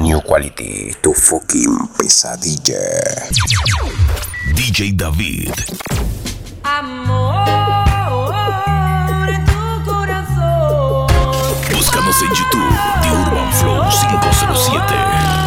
New quality to fucking pesadilla. DJ David. Amor en tu corazón. Búscanos en YouTube, The Urban Flow 507.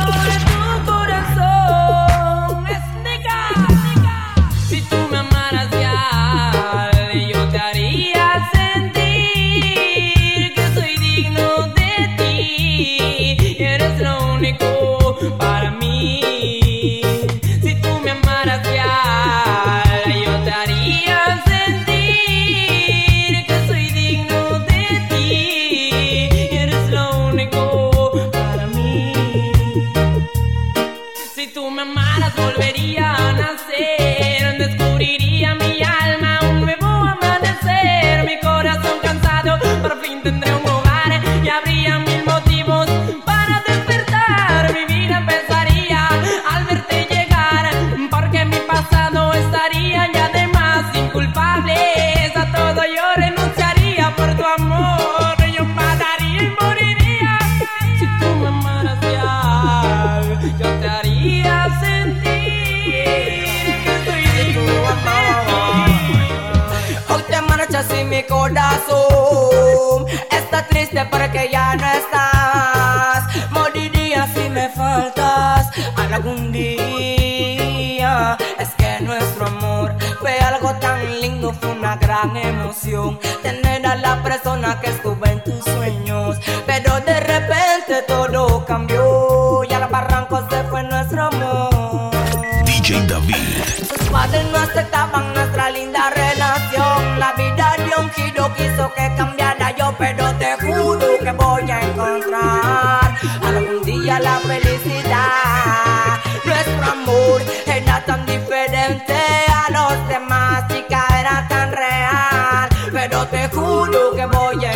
David. Sus padres no aceptaban nuestra linda relación. La vida dio un giro, quiso que cambiara yo, pero te juro que voy a encontrar algún día la felicidad. Nuestro amor era tan diferente a los demás, chica, era tan real. Pero te juro que voy a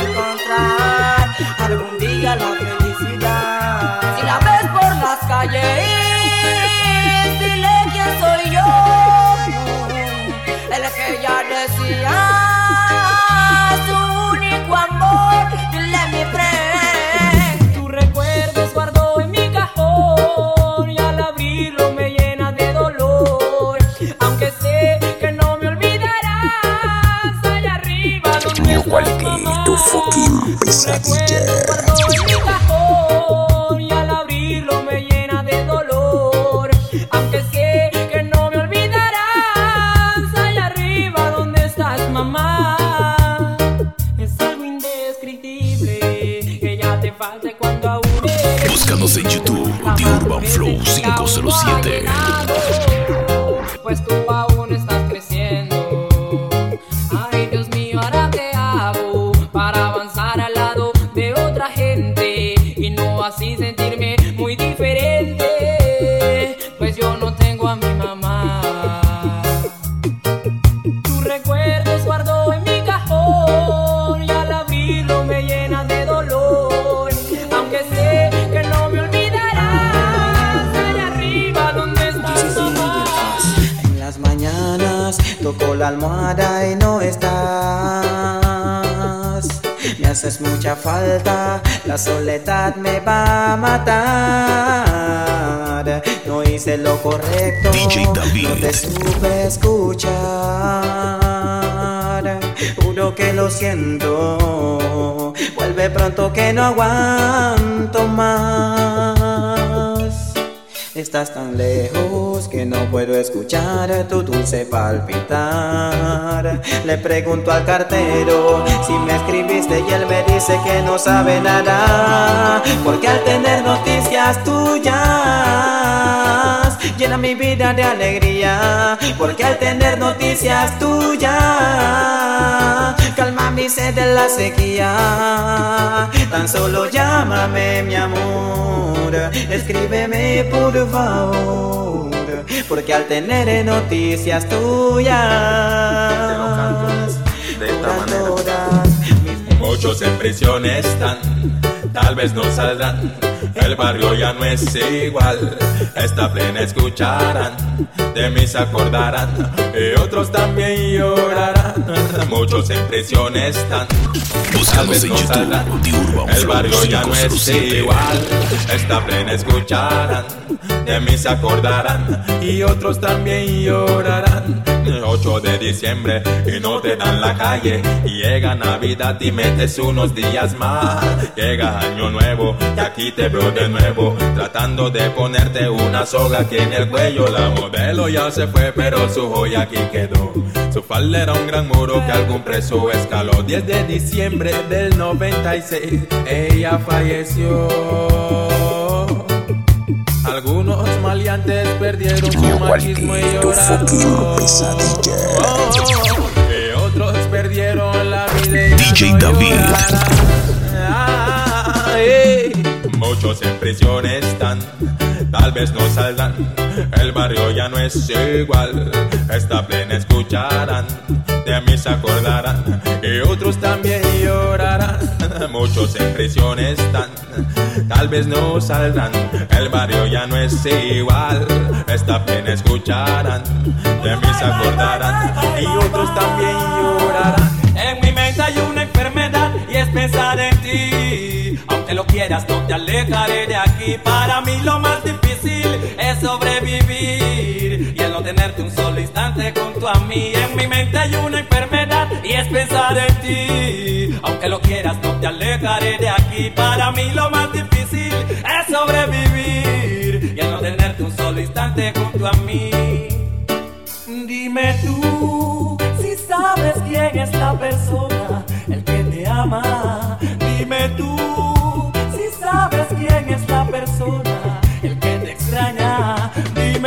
mi cajón y al abrirlo me llena de dolor. Aunque sé que no me olvidarás allá arriba donde estás mamá. Es algo indescriptible que ya te falte cuando aún Búscanos en YouTube, The Urban Flow 507. La soledad me va a matar. No hice lo correcto, DJ David. no te supe escuchar. Juro que lo siento, vuelve pronto que no aguanto más. Estás tan lejos que no puedo escuchar tu dulce palpitar. Le pregunto al cartero si me escribiste y él me dice que no sabe nada. Porque al tener noticias tuyas llena mi vida de alegría. Porque al tener noticias tuyas calma mi sed de la sequía. Tan solo llámame mi amor, escríbeme por favor, porque al tener noticias tuyas, de esta manera. Muchos en prisión están tal vez no saldrán. El barrio ya no es igual, esta plena escucharán, de mí se acordarán y otros también llorarán. Muchos en prisión están, tal vez no saldrán. El barrio ya no es 507. igual, esta plena escucharán, de mí se acordarán y otros también llorarán. 8 de diciembre y no te dan la calle. Y llega Navidad y metes unos días más. Llega Año Nuevo y aquí te veo de nuevo. Tratando de ponerte una soga aquí en el cuello. La modelo ya se fue, pero su joya aquí quedó. Su falda era un gran muro que algún preso escaló. 10 de diciembre del 96, ella falleció. Algunos maleantes perdieron su machismo y lloraron. pesadilla. Y otros perdieron la vida. DJ David. Muchos en prisión están, tal vez no saldrán. El barrio ya no es igual. Esta plena escucharán, de mí se acordarán. Y otros también llorarán. Muchos en prisión están, tal vez no saldrán. El barrio ya no es igual. Esta plena escucharán, de mí se acordarán. Y otros también llorarán. En mi mente hay una enfermedad y es pensar en ti. Aunque lo quieras, no te alejaré de aquí. Para mí lo más difícil es sobrevivir y el no tenerte un solo instante junto a mí. En mi mente hay una enfermedad y es pensar en ti. Aunque lo quieras, no te alejaré de aquí. Para mí lo más difícil es sobrevivir y el no tenerte un solo instante junto a mí. Dime tú si sabes quién es la persona, el que te ama. Dime tú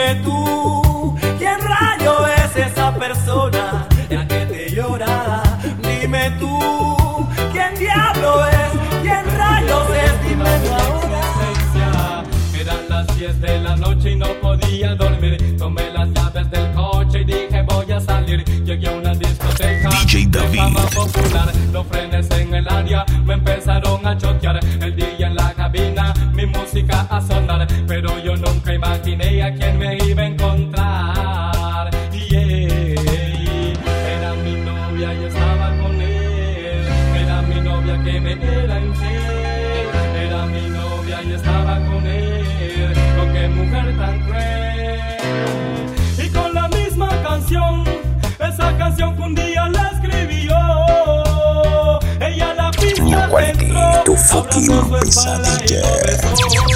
Dime tú quién rayo es esa persona, el que te llora. Dime tú quién diablo es, quién rayos es. Dímelo ahora. Eran las 10 de la noche y no podía dormir. Tomé las llaves del coche y dije voy a salir. Llegué a una discoteca. DJ David. popular. Los frenes en el área me empezaron a choquear. Tu fucking abrazó su espalda y pesadilla.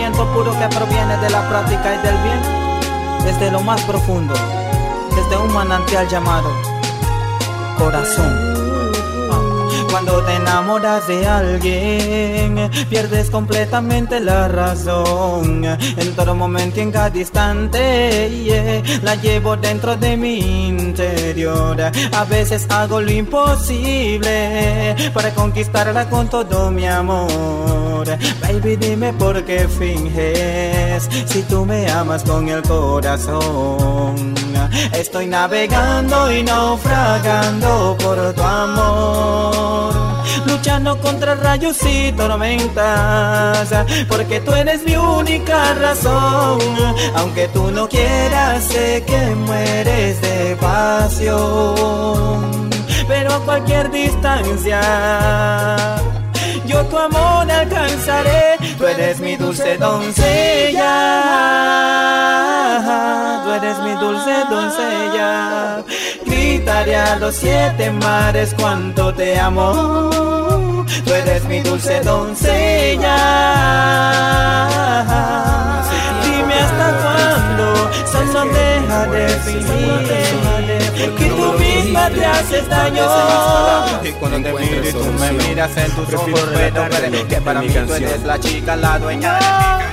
Sentimiento puro que proviene de la práctica y del bien, desde lo más profundo, desde un manantial llamado corazón. Cuando te enamoras de alguien, pierdes completamente la razón. En todo momento y en cada instante, la llevo dentro de mi A veces hago lo imposible para conquistarla con todo mi amor. Baby, dime por qué finges si tú me amas con el corazón. Estoy navegando y naufragando por tu amor. Luchando contra rayos y tormentas, porque tú eres mi única razón. Aunque tú no quieras, sé que mueres de pasión. Pero a cualquier distancia, yo tu amor alcanzaré. Tú eres mi dulce doncella. Tú eres mi dulce doncella. Gritaré a los siete mares cuánto te amo. Tú eres mi dulce doncella. Solo deja de fingir que tú misma te haces daño. Y cuando te miro y tú me miras en tus ojos, puedo ver que para mí tú eres la chica, la dueña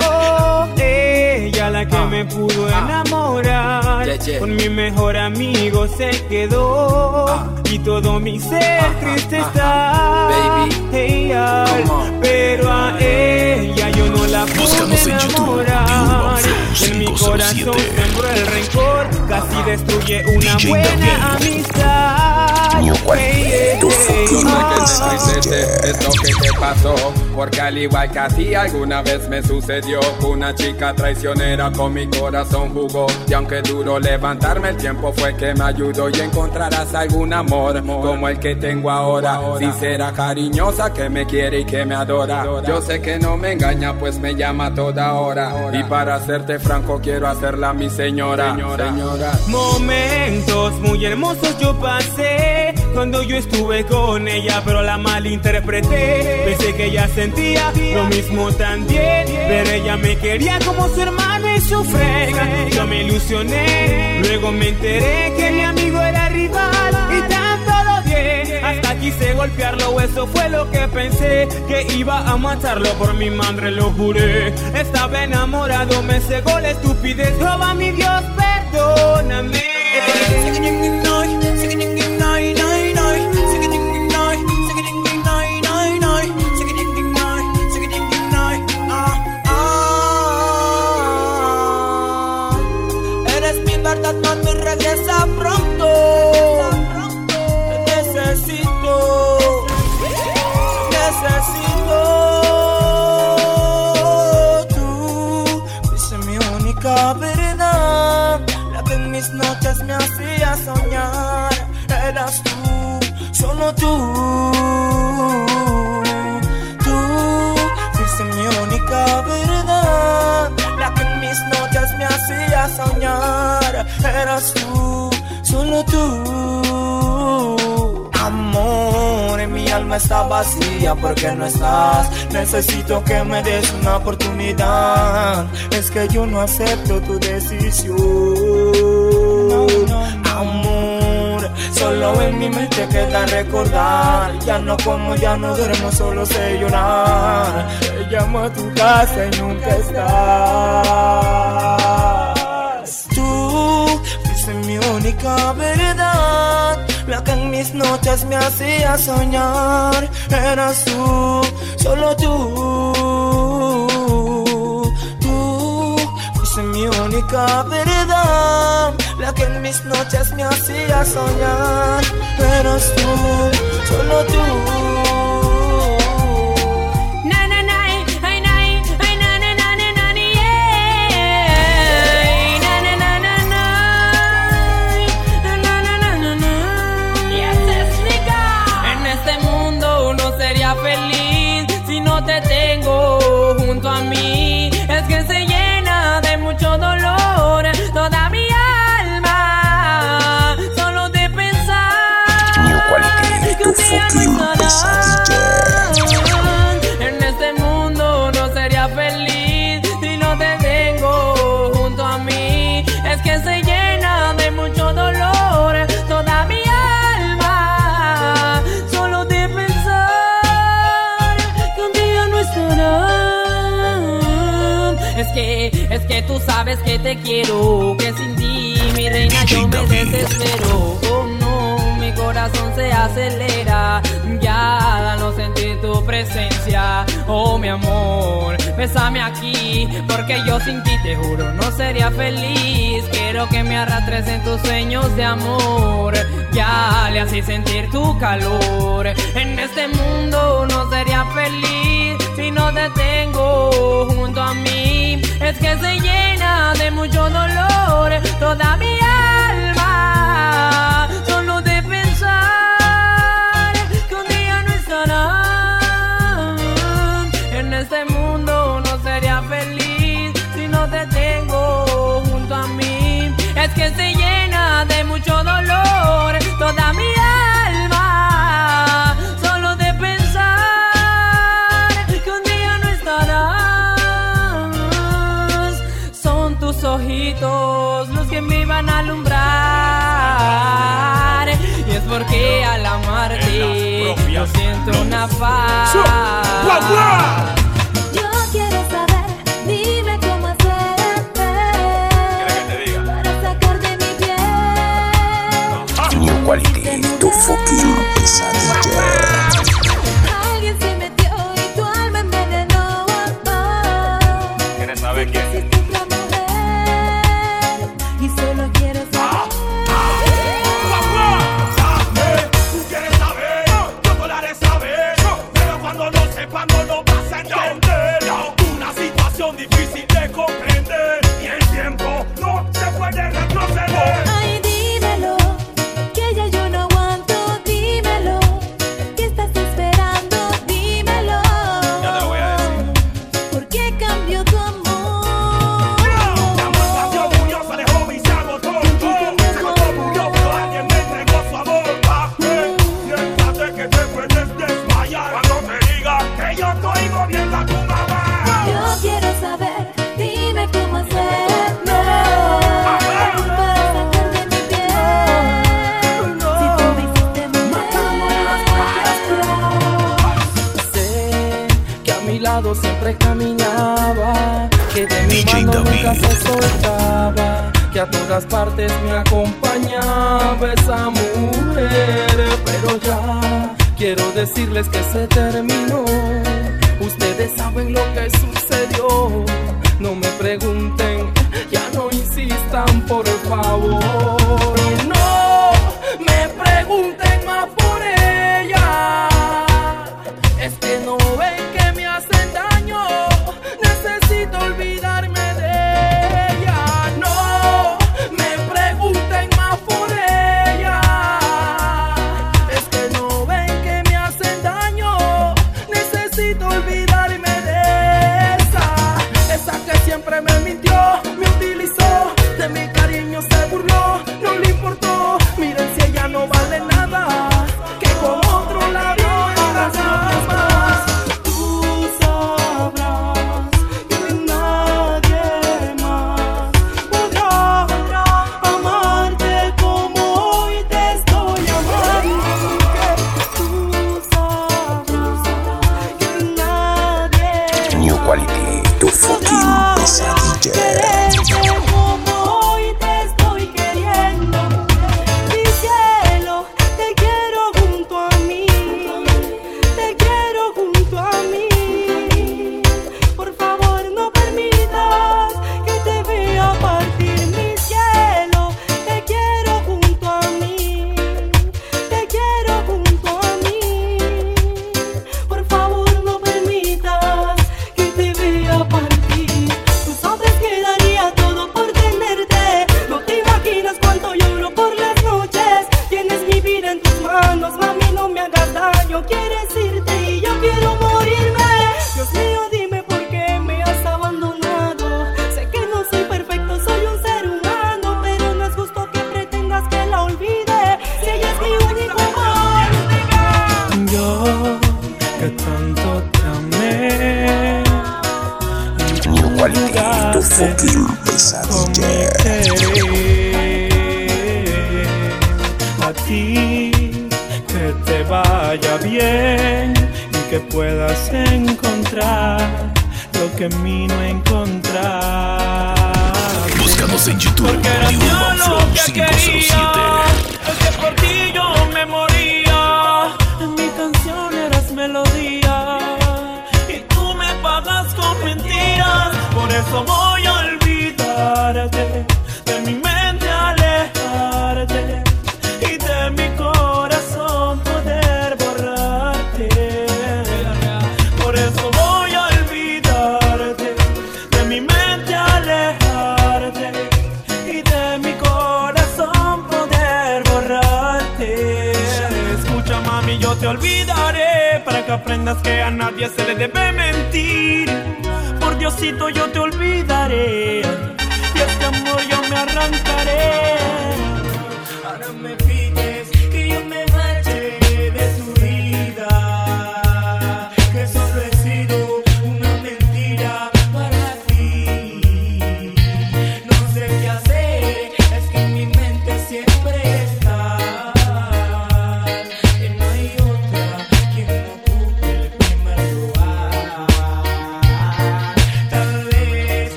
Oh, oh, ella la que me pudo enamorar. Yeah, yeah. Con mi mejor amigo se quedó. Y todo mi ser triste está. Pero a ella yo no la Urban enamorar. En mi 507. corazón sembró el rencor. Casi destruye una DJ buena amistad. New Hey, quality to hey, fucking hey. que es te pasó. Porque al igual que a ti alguna vez me sucedió Una chica traicionera con mi corazón jugó. Y aunque duro levantarme el tiempo fue que me ayudó Y encontrarás algún amor como el que tengo ahora. Sincera, cariñosa, que me quiere y que me adora. Yo sé que no me engaña pues me llama a toda hora. Y para serte franco quiero hacerla mi señora. Señora. Momentos muy hermosos yo pasé cuando yo estuve con ella, pero la malinterpreté. Pensé que ella sentía lo mismo también, pero ella me quería como su hermano y su frega. Yo me ilusioné, luego me enteré que mi amigo era rival y tanto lo odié. Hasta quise golpearlo, eso fue lo que pensé, que iba a matarlo por mi madre, lo juré. Estaba enamorado, me cegó la estupidez, Jehová mi Dios, perdóname. Soñar. Eras tú, solo tú. Tú fuiste mi única verdad, la que en mis noches me hacía soñar. Eras tú, solo tú. Amor, mi alma está vacía porque no estás. Necesito que me des una oportunidad. Es que yo no acepto tu decisión. Amor, solo en mi mente queda recordar. Ya no como, ya no duermo, solo sé llorar. Te llamo a tu casa y nunca estás. Tú fuiste mi única verdad, la que en mis noches me hacía soñar. Eras tú, solo tú. Tú fuiste mi única verdad, la que en mis noches me hacía soñar. Eras tú, solo tú. Sabes que te quiero, que sin ti, mi reina, yo me desespero. Oh no, mi corazón se acelera. Ya no sentir tu presencia. Oh mi amor, bésame aquí, porque yo sin ti te juro no sería feliz. Quiero que me arrastres en tus sueños de amor. Ya le haces sentir tu calor. En este mundo no sería feliz si no te tengo junto a mí. Es que se llena de mucho dolor toda mi alma. Solo de pensar que un día no estarán. En este mundo no sería feliz si no te tengo junto a mí. Es que se llena de mucho dolor toda mi alma. alumbrar. Y es porque al amarte yo siento una paz. Yo quiero saber, dime cómo hacer para sacar de mi piel. New Quality, tu fucking pizza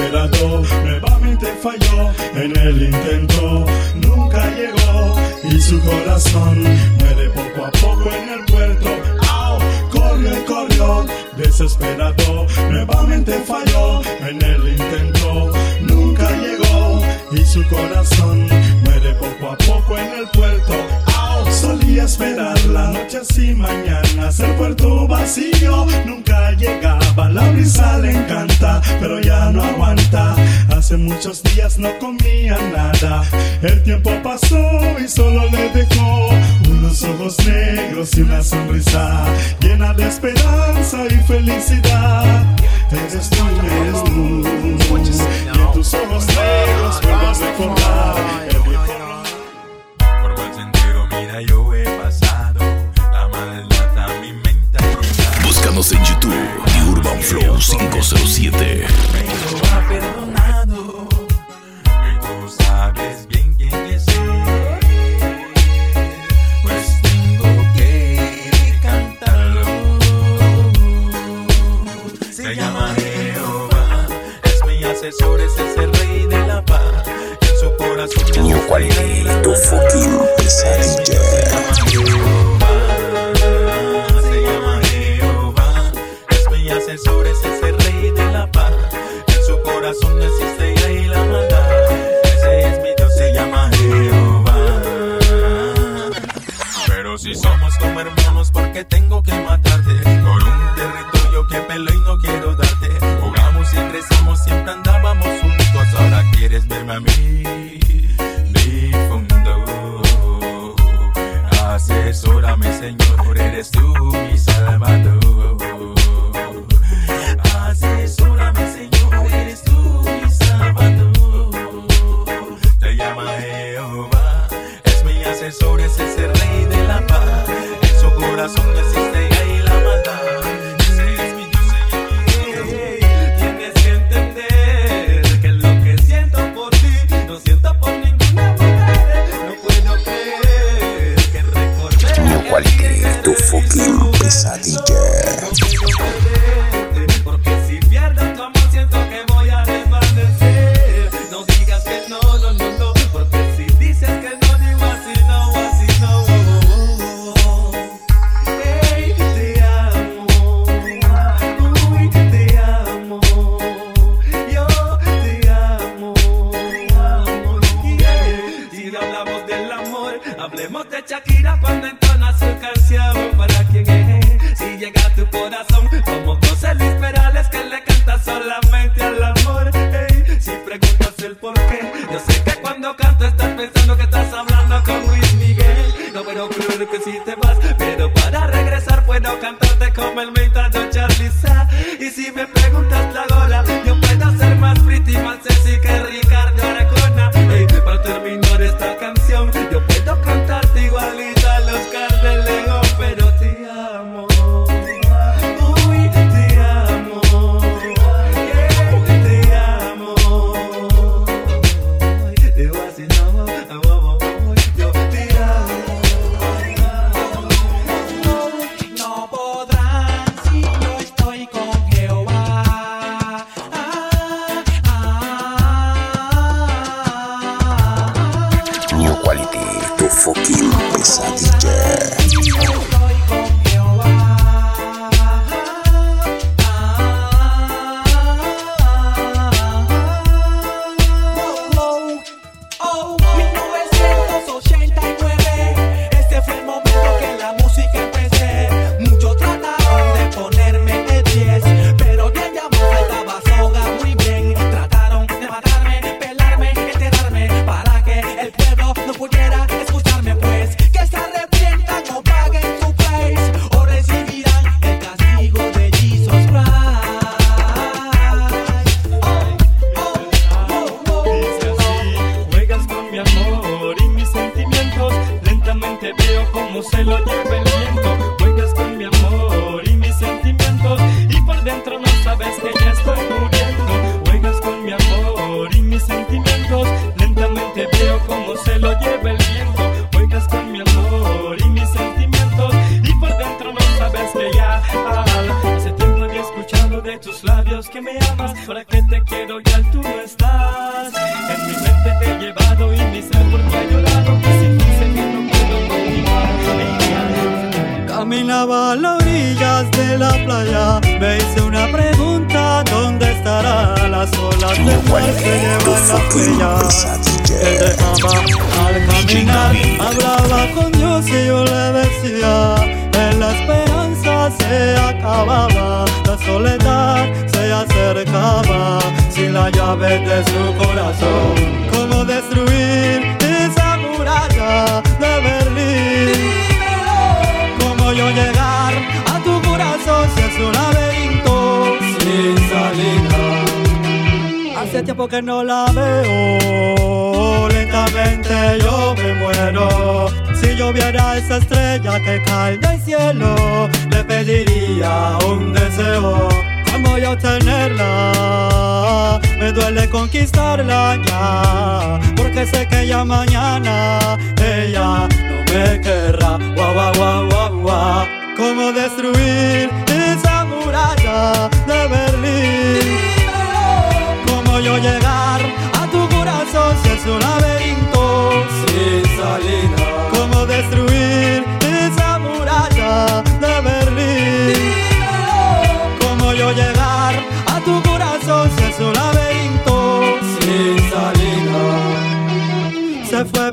desesperado, nuevamente falló en el intento, nunca llegó y su corazón muere poco a poco en el puerto. ¡Au! Corrió y corrió, desesperado, nuevamente falló en el intento, nunca llegó y su corazón muere poco a poco en el puerto. ¡Au! Solía esperar la noche y mañanas, el puerto vacío nunca llegaba, la brisa le encanta, pero ya no aguanta. Hace muchos días no comía nada, el tiempo pasó y solo le dejó unos ojos negros y una sonrisa llena de esperanza y felicidad. Eres tú, eres tú, y en tus ojos negros puedo recordar el viejo Por buen sendero, mira, yo he pasado. La maldad a mi mente. Búscanos en YouTube, Urban Flow 507. Me lo ha perdonado. Y tú sabes bien quién es. Pues tengo que cantarlo. Se llama Jehová. Es mi asesor, es ese rey de la paz. En su corazón tu fucking pesadilla. Tengo que matarte? Por un territorio que pelo y no quiero darte. Jugamos y rezamos, siempre andábamos juntos. Ahora quieres verme a mí,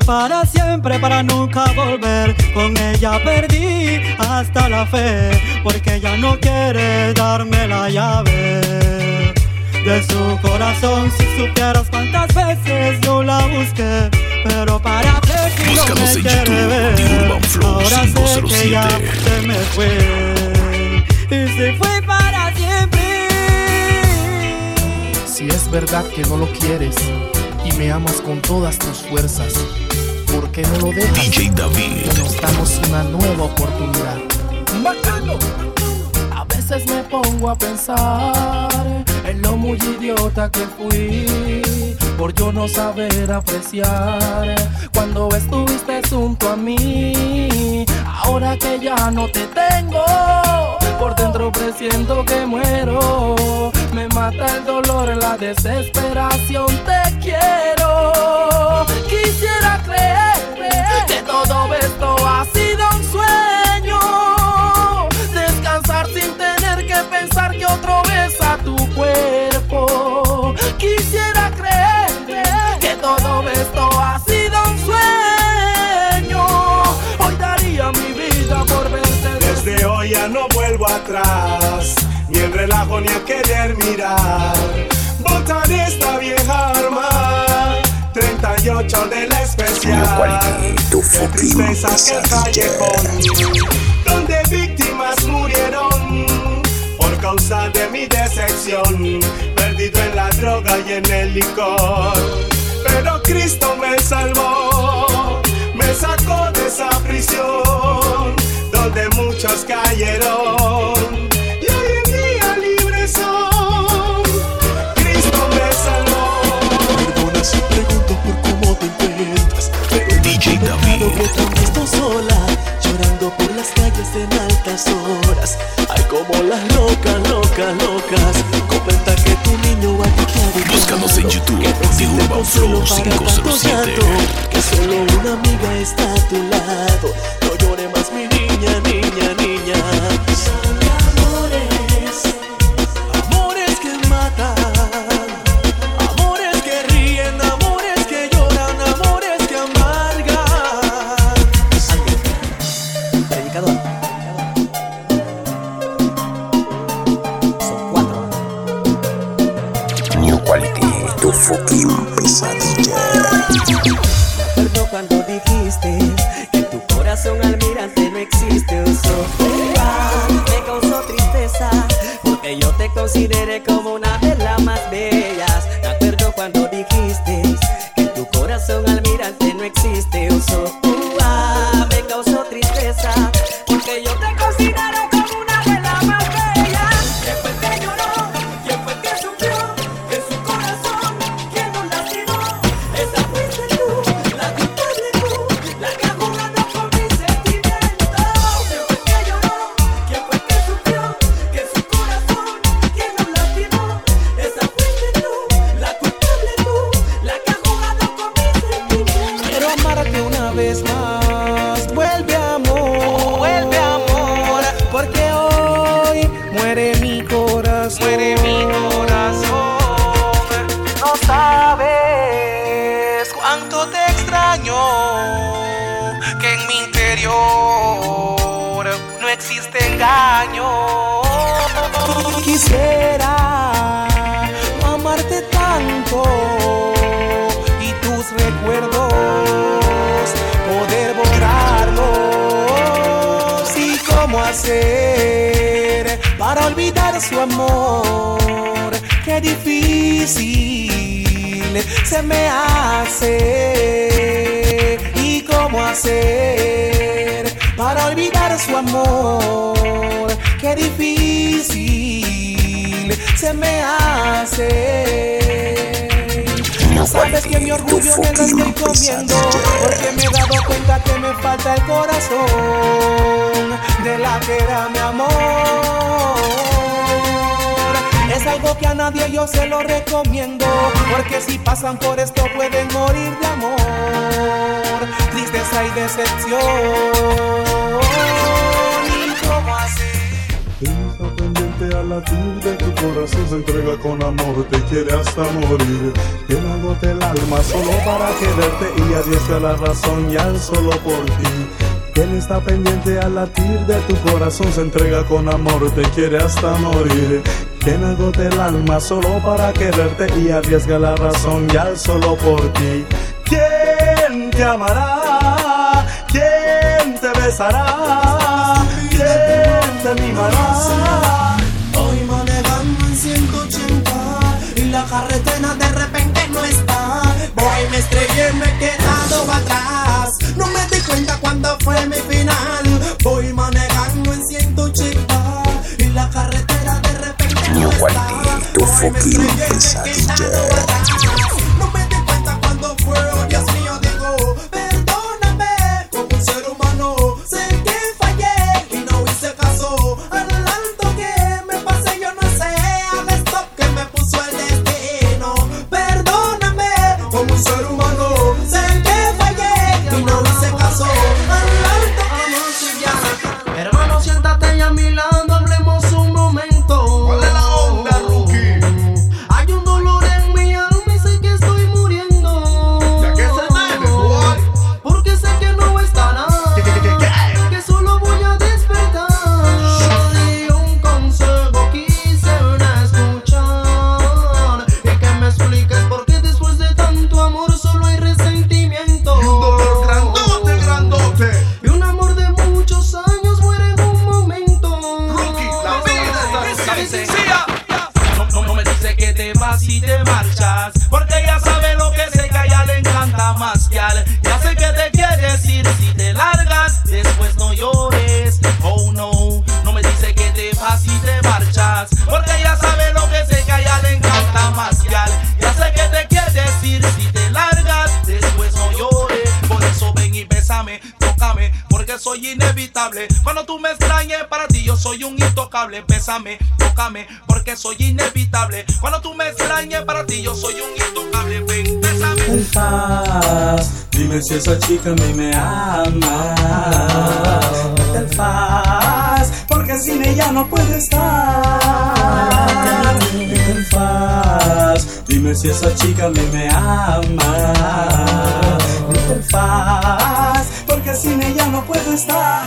para siempre, para nunca volver. Con ella perdí hasta la fe, porque ella no quiere darme la llave de su corazón. Si supieras cuántas veces yo la busqué, pero para qué si no me en quiere YouTube, ver. The Urban Flow Ahora sé que 507. ya se me fue y se fue para siempre. Si es verdad que no lo quieres y me amas con todas tus fuerzas, ¿por qué no lo dejas? DJ David. Que nos damos una nueva oportunidad. ¡Bacano! A veces me pongo a pensar en lo muy idiota que fui por yo no saber apreciar cuando estuviste junto a mí. Ahora que ya no te tengo, por dentro presiento que muero. Me mata el dolor, la desesperación. Te quiero. Todo esto ha sido un sueño. Descansar sin tener que pensar que otro besa tu cuerpo. Quisiera creer que todo esto ha sido un sueño. Hoy daría mi vida por verte. Desde hoy ya no vuelvo atrás, ni en relajo ni a querer mirar. Botaré esta vieja arma, 38 de la especial. Qué tristeza que callejón, donde víctimas murieron por causa de mi decepción, perdido en la droga y en el licor. Pero Cristo me salvó, me sacó de esa prisión donde muchos cayeron. sola, llorando por las calles en altas horas. Ay, como las locas, locas, locas. Comenta que tu niño va a Búscanos en YouTube, de Urban Flow 5 difícil se me hace. ¿Y cómo hacer para olvidar su amor? Qué difícil se me hace. No sabes que mi orgullo me lo estoy comiendo Porque me he dado cuenta que me falta el corazón De la que era mi amor Es algo que a nadie yo se lo recomiendo Porque si pasan por esto pueden morir de amor Tristeza y decepción ¿Y cómo hacer? Está pendiente al latir de tu corazón, se entrega con amor, te quiere hasta morir. Agote el alma solo para quererte y arriesga la razón ya solo por ti. Quien está pendiente al latir de tu corazón, se entrega con amor, te quiere hasta morir. Quien agote el alma solo para quererte y arriesga la razón ya solo por ti. ¿Quién te amará? ¿Quién te besará? ¿Quién te mimará? Hoy manejando en 180 y la carretera de repente no está. Voy, me estrellé, me he quedado atrás. No me di cuenta cuando fue mi final. Repente no está. Voy, me estrellé, esa chica a mí me ama. El faz, porque sin ella no puedo estar. El faz, dime si esa chica a mí me ama. El faz, porque sin ella no puedo estar.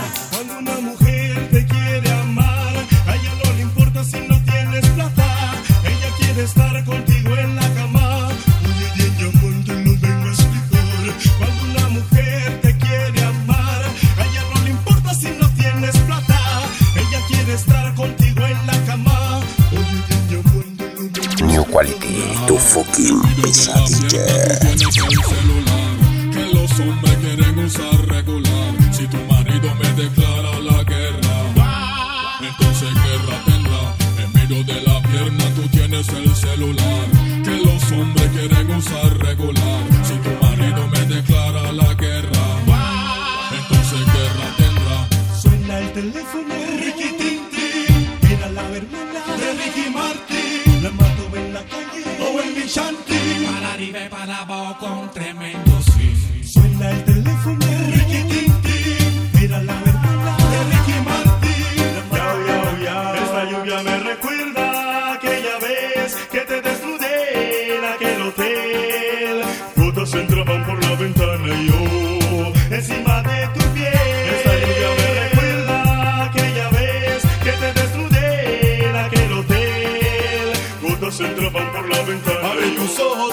un tremendo swing. Suena el teléfono de Ricky Tintín. Mira la verdad de Ricky Martín. Ya, ya, ya. Esta lluvia me recuerda aquella vez que te desnudé en aquel hotel. Todas entraban por la ventana y yo encima de tu piel. Esta lluvia me recuerda aquella vez que te desnudé en aquel hotel. Todas entraban por la ventana. Abre tus ojos,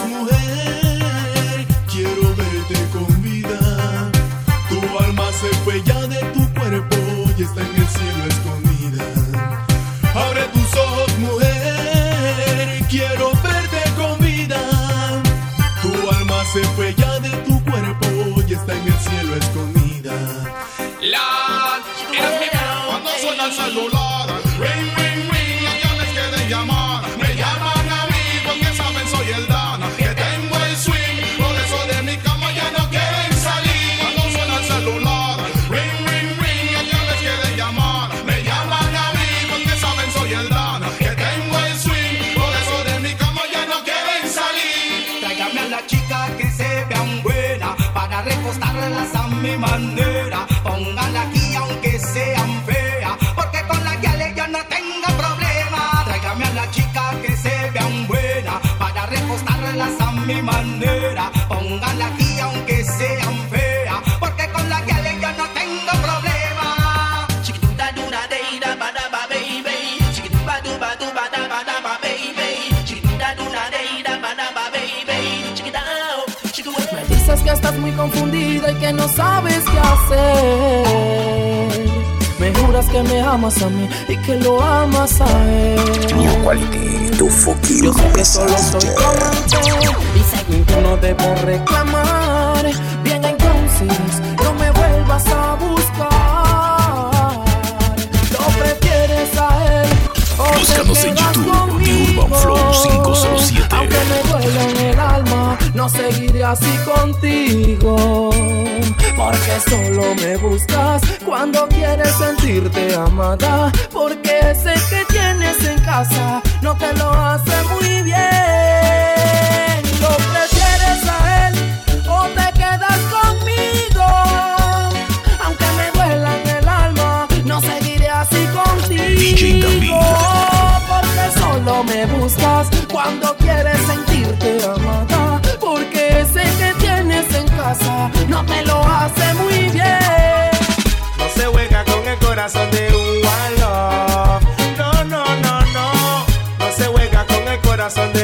cuando suena que estás muy confundida y que no sabes qué hacer. Me juras que me amas a mí y que lo amas a él. Quality, tu fucking Yo sé que solo soy amante y según tú no debo reclamar. Bien, entonces no me vuelvas a buscar. Lo prefieres a él. o Búscanos en seguiré así contigo. Porque solo me buscas cuando quieres sentirte amada. Porque sé que tienes en casa, no te lo hace muy bien. Lo prefieres a él o te quedas conmigo. Aunque me duela en el alma, no seguiré así contigo. Porque solo me buscas cuando quieres sentirte amada. No te lo hace muy bien. No se juega con el corazón de un one. No, no, no, no. No se juega con el corazón de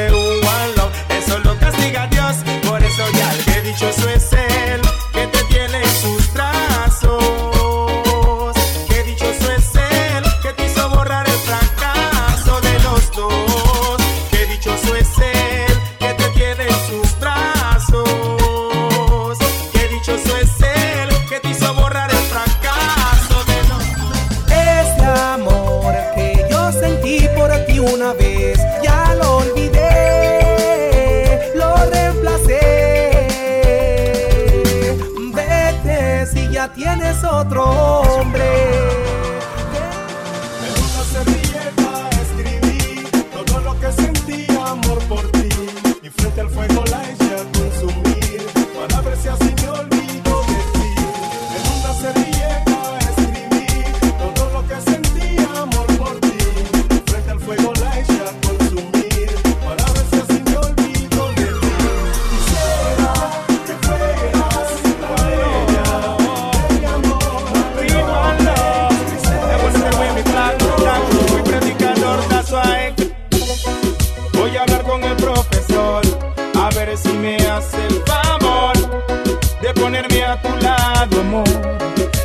lado, amor,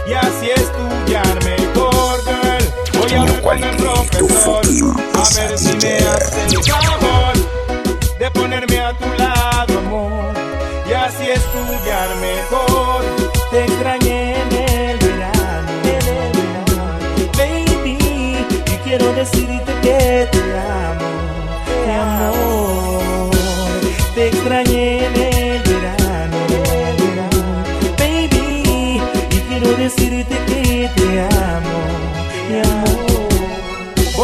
y así estudiar mejor, girl. Voy a hablar con el profesor a ver si me hace el favor de ponerme a tu lado, amor, y así estudiar mejor.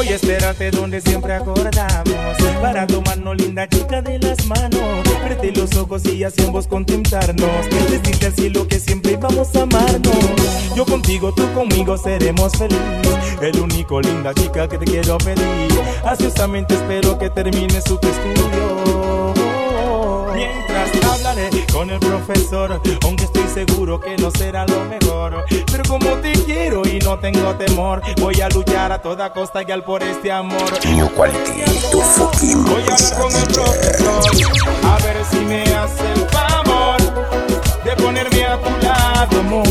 Voy a donde siempre acordamos. Para tomarnos linda chica de las manos. Verte los ojos y así ambos contemplarnos Decirte al cielo que siempre vamos a amarnos. Yo contigo, tú conmigo seremos felices El único linda chica que te quiero pedir. Ansiosamente espero que termines tu estudio Mientras hablaré con el profesor, aunque estoy seguro que no será lo mejor. Pero como te quiero y no tengo temor, voy a luchar a toda costa y al por este amor. New quality, tu Voy a hablar con el profesor, a ver si me hace el favor de ponerme a tu lado, amor.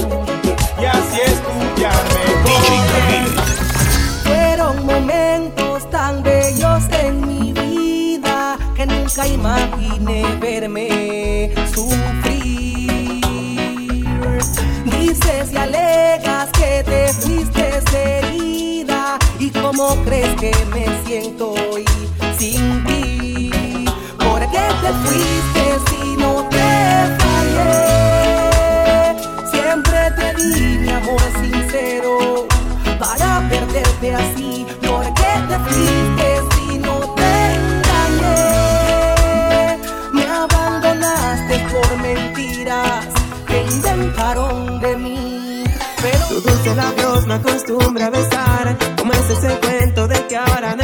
Y así estudiarme. Fueron momentos tan bellos nunca imaginé verme sufrir. Dices y alegas que te fuiste herida y cómo crees que me siento hoy sin ti. ¿Por qué te fuiste si no te fallé? Siempre te di mi amor sincero para perderte así. ¿Por qué te fuiste? por mentiras que inventaron de mí. Pero tus dulces labios me acostumbra a besar. Como es ese cuento de que ahora no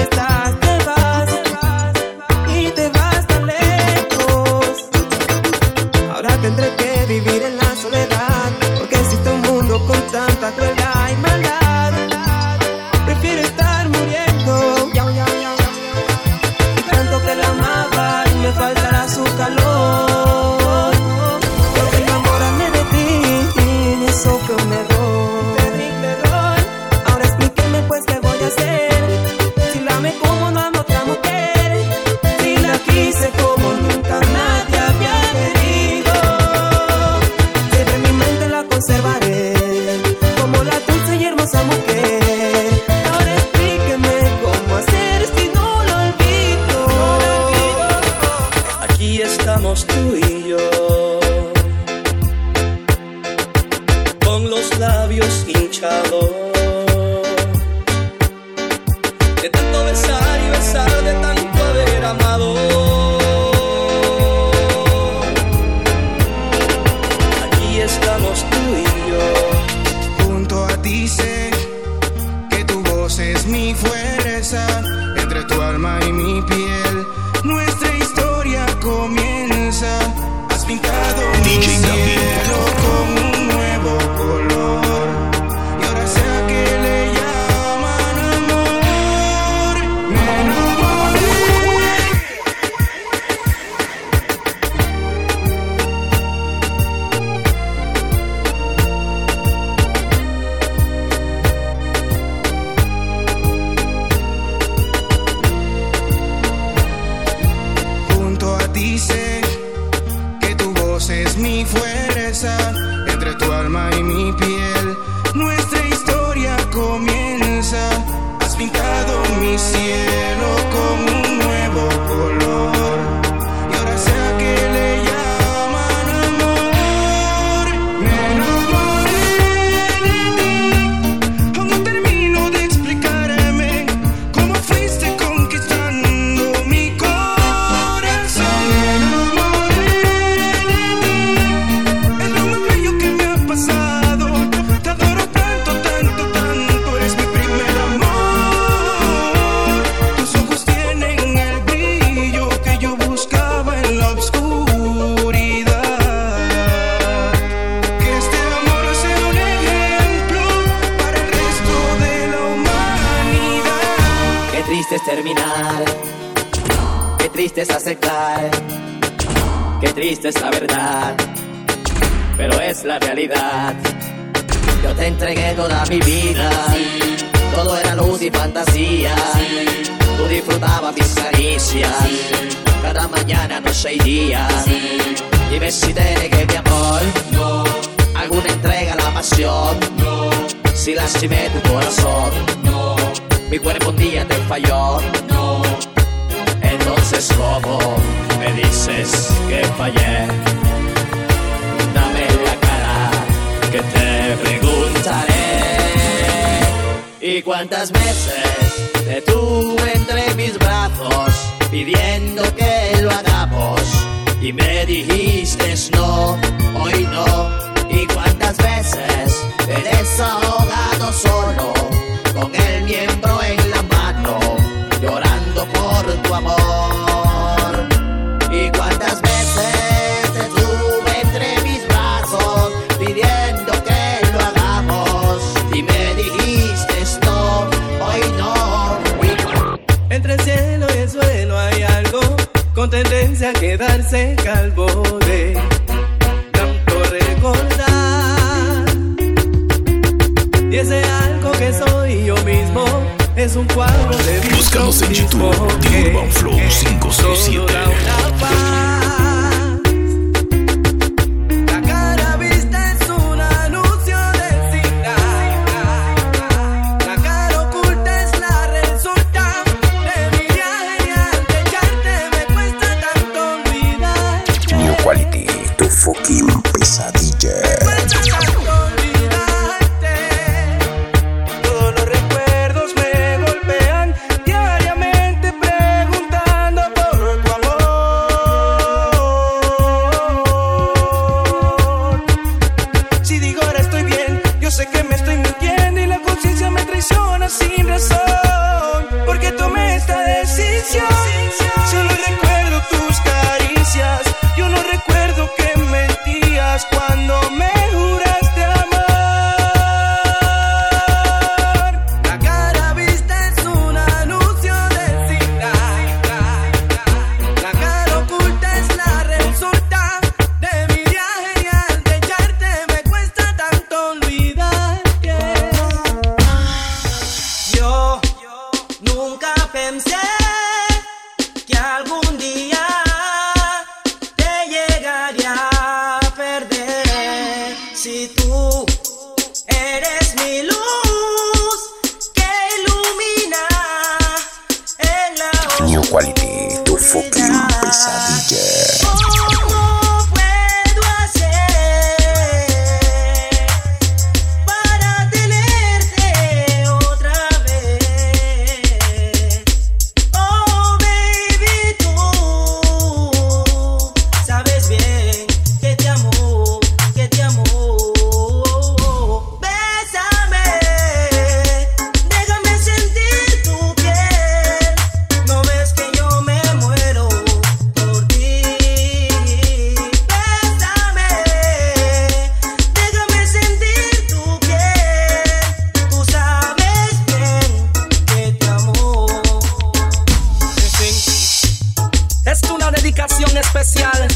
dedicación especial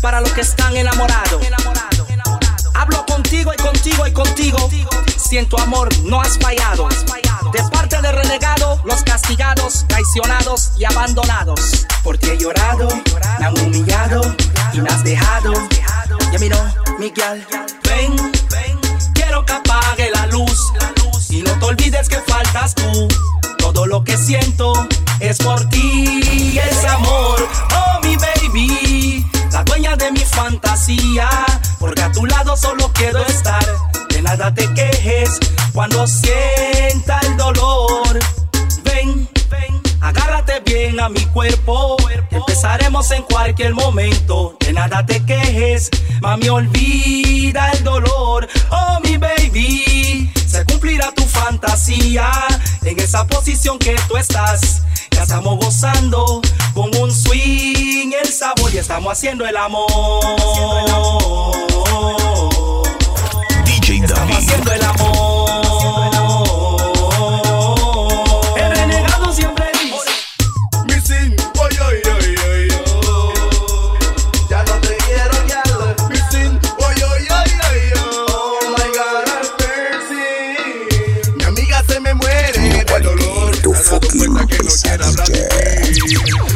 para los que están enamorados. Hablo contigo y contigo y contigo. Siento amor, no has fallado. De parte de renegado, los castigados, traicionados y abandonados. Por ti he llorado, me han humillado y me has dejado. Ya miró, Miguel, ven, quiero que apague la luz. Y no te olvides que faltas tú. Todo lo que siento es por ti, es amor. Oh, mi baby, la dueña de mi fantasía. Porque a tu lado solo quiero estar. De nada te quejes cuando sienta el dolor. Ven, ven, agárrate bien a mi cuerpo. Empezaremos en cualquier momento. De nada te quejes, mami, olvida el dolor. Oh, mi baby, se cumplirá tu fantasía en esa posición que tú estás. Ya estamos gozando con un swing, el sabor y estamos haciendo el amor. DJ Estamos haciendo el amor. Pesadilla.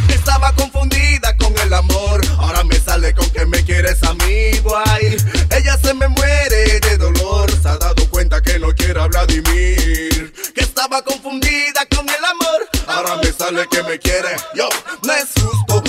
Estaba confundida con el amor. Ahora me sale con que me quieres a mí, boy. Ella se me muere de dolor. Se ha dado cuenta que no quiere a Vladimir. Que estaba confundida con el amor. Ahora me sale que me quiere. Yo, no es justo.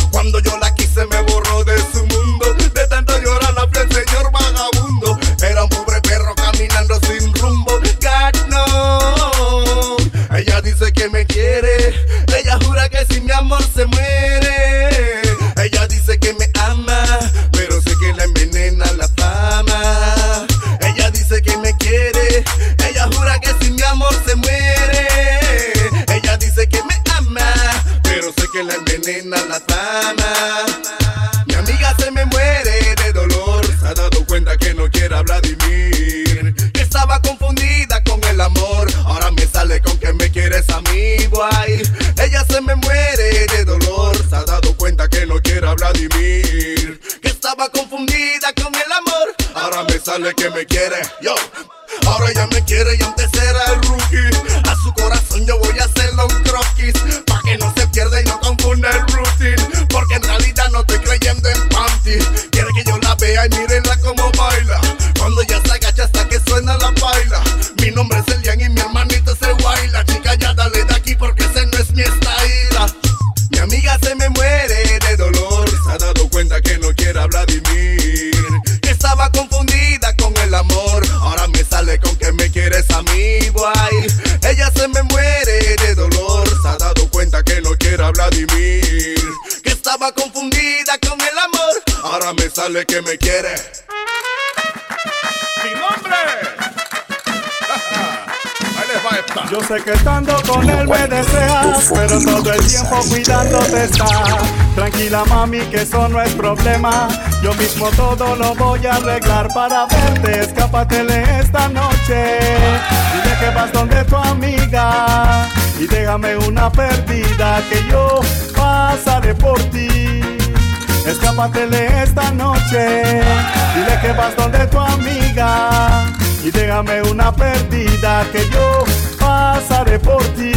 Pero todo el tiempo cuidándote está. Tranquila mami, que eso no es problema. Yo mismo todo lo voy a arreglar para verte. Escápatele esta noche. Dile que vas donde tu amiga. Y déjame una perdida que yo pasaré por ti. Escápatele esta noche. Dile que vas donde tu amiga. Y déjame una perdida que yo pasaré por ti.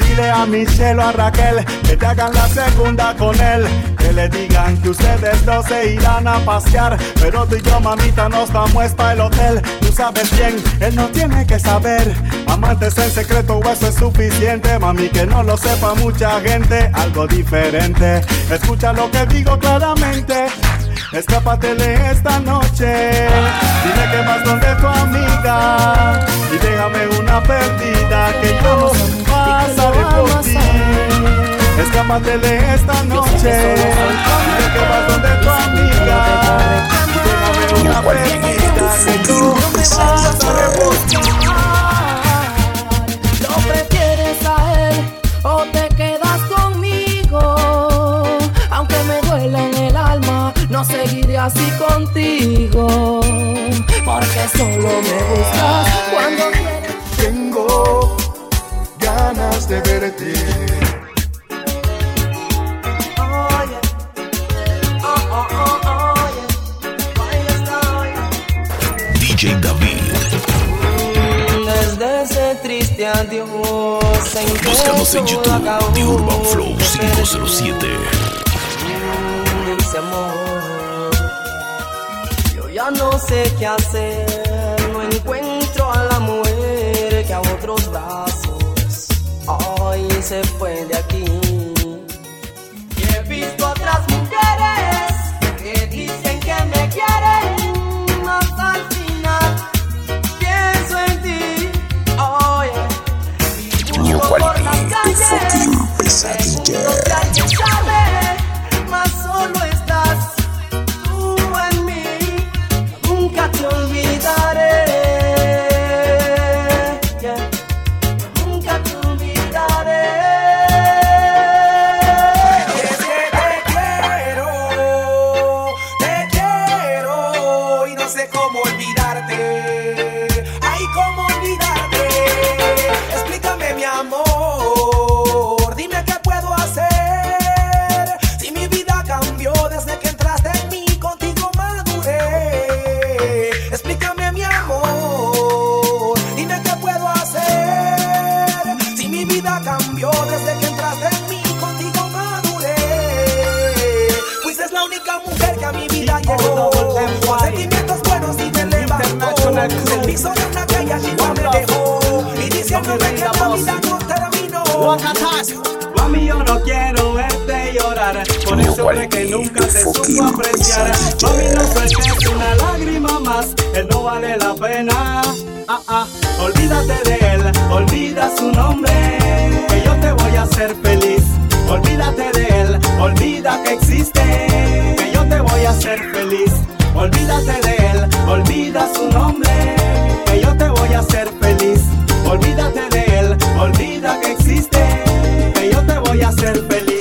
Dile a Michelle o a Raquel que te hagan la segunda con él. Que le digan que ustedes dos se irán a pasear. Pero tú y yo, mamita, nos vamos para el hotel. Tú sabes bien, él no tiene que saber. Amantes en secreto, eso es suficiente. Mami, que no lo sepa mucha gente. Algo diferente. Escucha lo que digo claramente. Escápatele esta noche. Dile que vas donde tu amiga. Y déjame una perdida que yo pasaré por ti. Escápatele esta noche. Dile que vas donde tu amiga. Y déjame una perdida que yo pasaré por ti. No seguiré así contigo. Porque solo me buscas cuando quieres. Tengo ganas de verte. DJ David. Desde ese triste adiós en Búscanos en YouTube. The Urban Flow 507. Dulce amor, ya no sé qué hacer, no encuentro a la mujer que a otros brazos hoy se fue de aquí. Y he visto otras mujeres que dicen que me quieren, más al final pienso en ti. Oye, New busco por quality, las tu fucking pesadilla. El piso de una calle allí no me dejó. Y diciéndome que la vida no terminó. Mami, yo no quiero verte llorar. Por ese hombre que nunca te supo apreciar. Mami, no sueltes una lágrima más. Él no vale la pena. Ah, ah. Olvídate de él, olvida su nombre. Que yo te voy a hacer feliz. Olvídate de él, olvida que existe. Que yo te voy a hacer feliz Olvídate de él, olvida su nombre Que yo te voy a hacer feliz. Olvídate de él, olvida que existe Que yo te voy a hacer feliz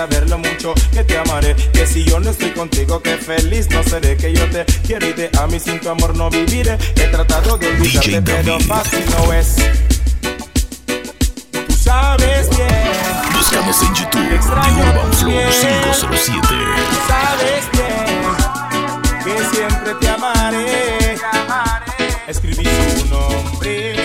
hacerte saber lo mucho que te amaré. Que si yo no estoy contigo, que feliz no seré. Que yo te quiero y te amo y sin tu amor no viviré. He tratado de olvidarte, pero fácil no es. Tú sabes bien. Búscanos en YouTube, The Urban Flow piel. 507. Tú sabes bien que siempre te amaré. Escribí su nombre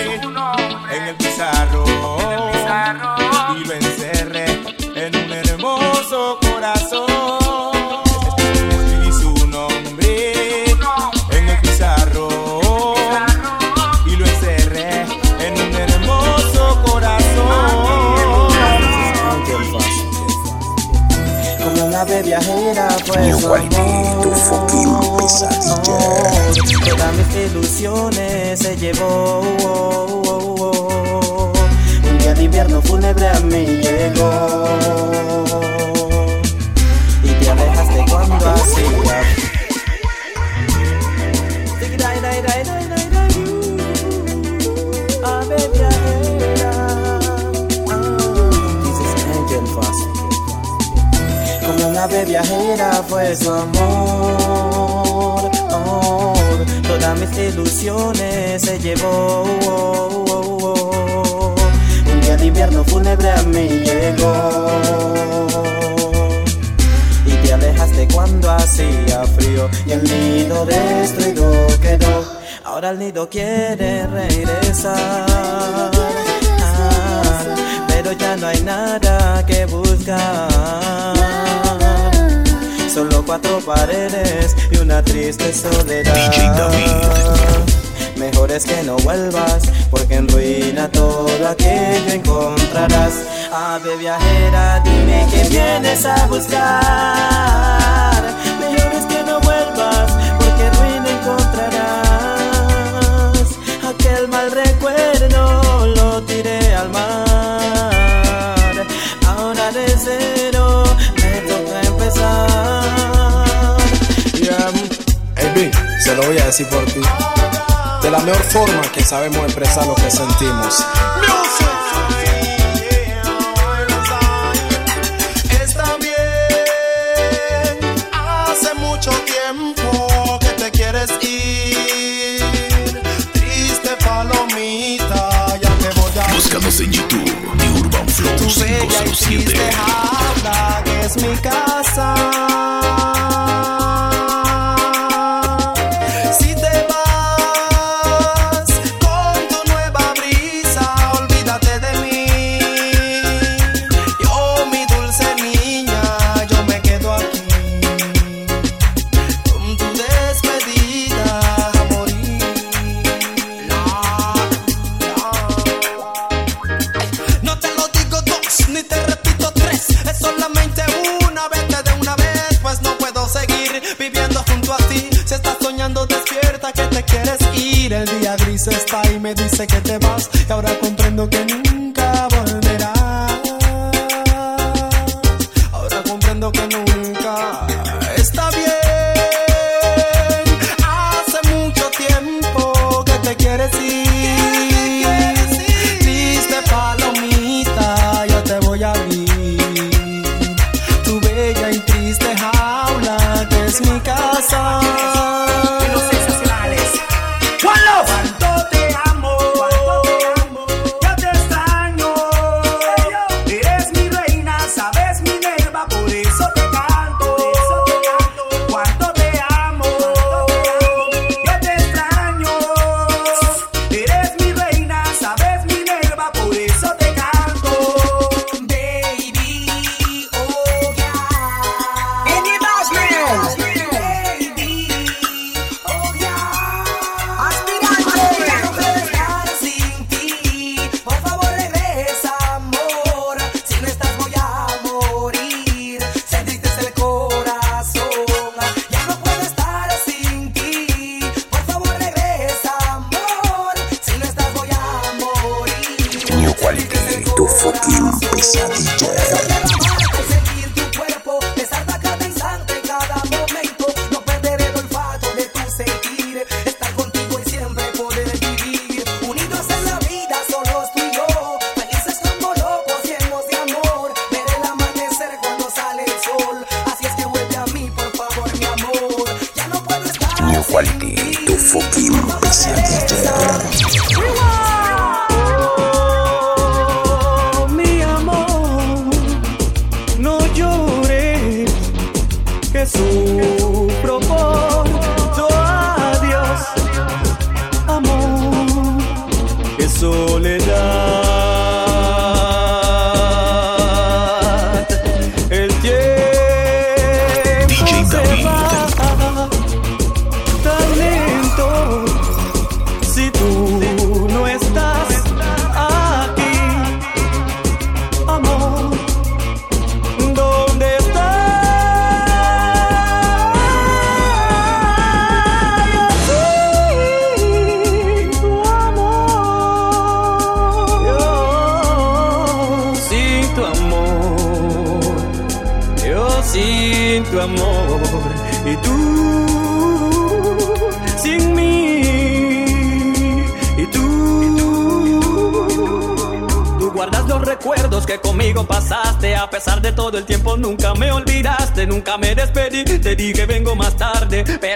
New amor. tu fucking pesadilla. Todas mis ilusiones se llevó. Un día de invierno fúnebre a mí llegó. Y te alejaste cuando hacía. Ave viajera fue su amor, amor. Todas mis ilusiones se llevó. Un día de invierno fúnebre a mí llegó. Y te alejaste cuando hacía frío y el nido destruido quedó. Ahora el nido quiere regresar. Ah, pero ya no hay nada que buscar. Solo cuatro paredes y una triste soledad. Mejor es que no vuelvas, porque en ruina todo aquello encontrarás. Ave viajera, dime que vienes a buscar. Lo voy a decir por ti. De la mejor forma que sabemos expresar lo que sentimos. Está bien, hace mucho tiempo que te quieres ir. Triste palomita, ya te voy a Búscanos en YouTube, The Urban Flow Tu bella y triste 507. jaula que es mi casa. Dice que te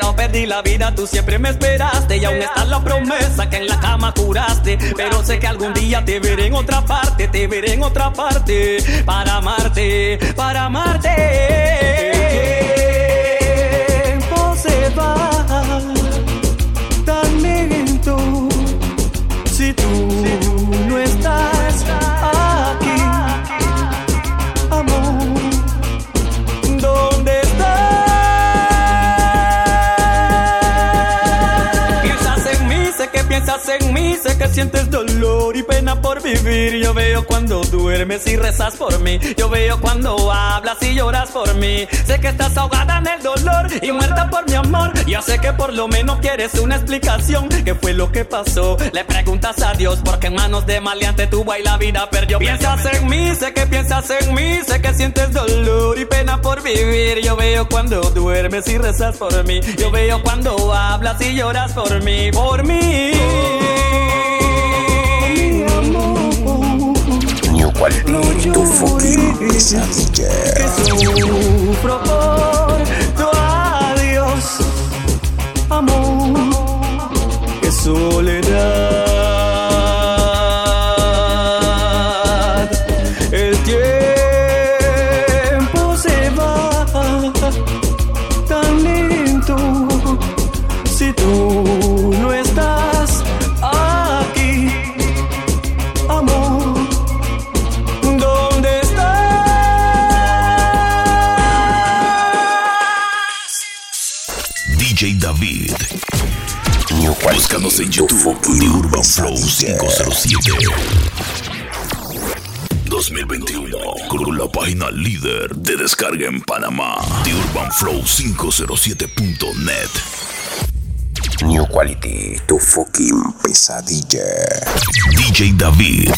pero perdí la vida tú siempre me esperaste. Y aún está la promesa que en la cama juraste pero sé que algún día te veré en otra parte te veré en otra parte. Para amarte para amarte. El se va tan lento. Si tú no estás sientes dolor y pena por vivir. Yo veo cuando duermes y rezas por mí. Yo veo cuando hablas y lloras por mí. Sé que estás ahogada en el dolor y muerta por mi amor. Yo sé que por lo menos quieres una explicación. ¿Qué fue lo que pasó? Le preguntas a Dios porque en manos de maleante tu y la vida perdió. Piensas en mí, sé que piensas en mí, sé que sientes dolor y pena por vivir. Yo veo cuando duermes y rezas por mí. Yo veo cuando hablas y lloras por mí, por mí. New Quality, tu fucking pesadilla. Sufro por tu Búscanos en tu YouTube de Urban Flow pesadilla. 507. 2021 con la página líder de descarga en Panamá de urbanflow507.net. New Quality, tu fucking pesadilla. DJ David.